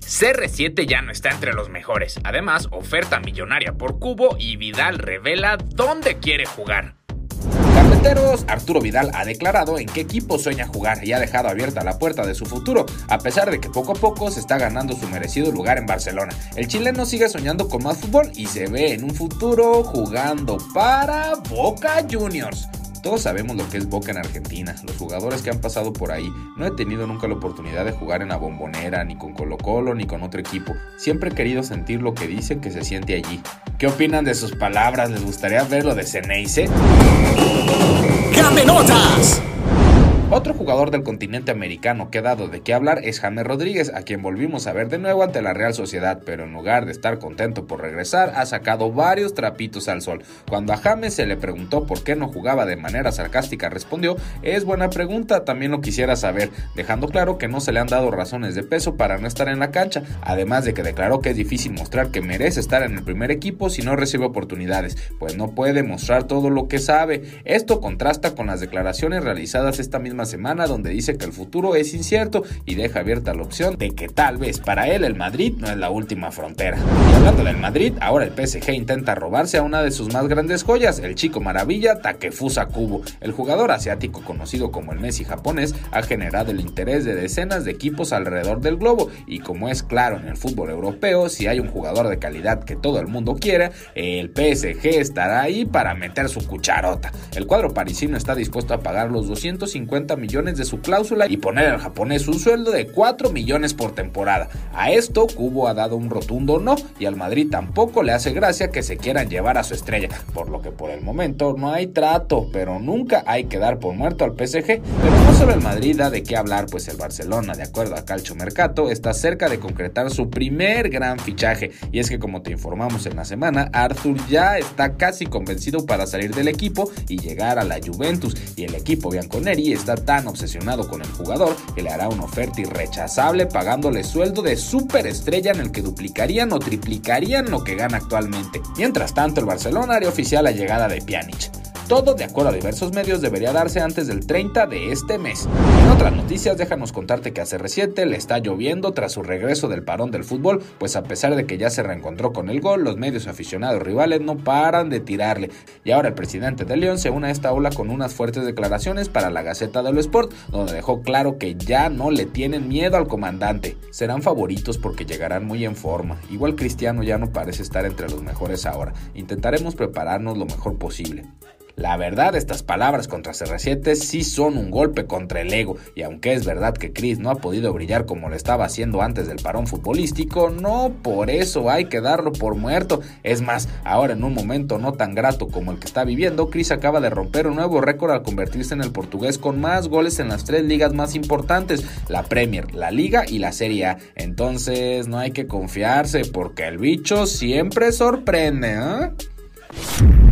CR7 ya no está entre los mejores. Además, oferta millonaria por cubo y Vidal revela dónde quiere jugar. Carpeteros, Arturo Vidal ha declarado en qué equipo sueña jugar y ha dejado abierta la puerta de su futuro, a pesar de que poco a poco se está ganando su merecido lugar en Barcelona. El chileno sigue soñando con más fútbol y se ve en un futuro jugando para Boca Juniors. Todos sabemos lo que es Boca en Argentina, los jugadores que han pasado por ahí. No he tenido nunca la oportunidad de jugar en la bombonera, ni con Colo Colo, ni con otro equipo. Siempre he querido sentir lo que dicen que se siente allí. ¿Qué opinan de sus palabras? ¿Les gustaría ver lo de Ceneice? ¡Camenotas! Otro jugador del continente americano que ha dado de qué hablar es James Rodríguez, a quien volvimos a ver de nuevo ante la Real Sociedad, pero en lugar de estar contento por regresar, ha sacado varios trapitos al sol. Cuando a James se le preguntó por qué no jugaba de manera sarcástica, respondió, es buena pregunta, también lo quisiera saber, dejando claro que no se le han dado razones de peso para no estar en la cancha, además de que declaró que es difícil mostrar que merece estar en el primer equipo si no recibe oportunidades, pues no puede mostrar todo lo que sabe. Esto contrasta con las declaraciones realizadas esta misma semana donde dice que el futuro es incierto y deja abierta la opción de que tal vez para él el Madrid no es la última frontera. Hablando del Madrid, ahora el PSG intenta robarse a una de sus más grandes joyas, el chico maravilla Takefusa Kubo. El jugador asiático conocido como el Messi japonés ha generado el interés de decenas de equipos alrededor del globo y como es claro en el fútbol europeo, si hay un jugador de calidad que todo el mundo quiere, el PSG estará ahí para meter su cucharota. El cuadro parisino está dispuesto a pagar los 250 millones de su cláusula y poner al japonés un sueldo de 4 millones por temporada. A esto Cubo ha dado un rotundo no y al Madrid tampoco le hace gracia que se quieran llevar a su estrella, por lo que por el momento no hay trato, pero nunca hay que dar por muerto al PSG. Pero no solo el Madrid da de qué hablar, pues el Barcelona, de acuerdo a Calcio Mercato, está cerca de concretar su primer gran fichaje y es que como te informamos en la semana, Arthur ya está casi convencido para salir del equipo y llegar a la Juventus y el equipo bianconeri está tan obsesionado con el jugador que le hará una oferta irrechazable pagándole sueldo de superestrella en el que duplicarían o triplicarían lo que gana actualmente. Mientras tanto, el Barcelona haría oficial la llegada de Pjanic. Todo, de acuerdo a diversos medios, debería darse antes del 30 de este mes. En otras noticias, déjanos contarte que a CR7 le está lloviendo tras su regreso del parón del fútbol, pues a pesar de que ya se reencontró con el gol, los medios aficionados rivales no paran de tirarle. Y ahora el presidente de León se une a esta ola con unas fuertes declaraciones para la Gaceta de lo Sport, donde dejó claro que ya no le tienen miedo al comandante. Serán favoritos porque llegarán muy en forma. Igual Cristiano ya no parece estar entre los mejores ahora. Intentaremos prepararnos lo mejor posible. La verdad, estas palabras contra CR7 sí son un golpe contra el ego, y aunque es verdad que Chris no ha podido brillar como lo estaba haciendo antes del parón futbolístico, no por eso hay que darlo por muerto. Es más, ahora en un momento no tan grato como el que está viviendo, Chris acaba de romper un nuevo récord al convertirse en el portugués con más goles en las tres ligas más importantes, la Premier, la Liga y la Serie A. Entonces no hay que confiarse porque el bicho siempre sorprende, ¿eh?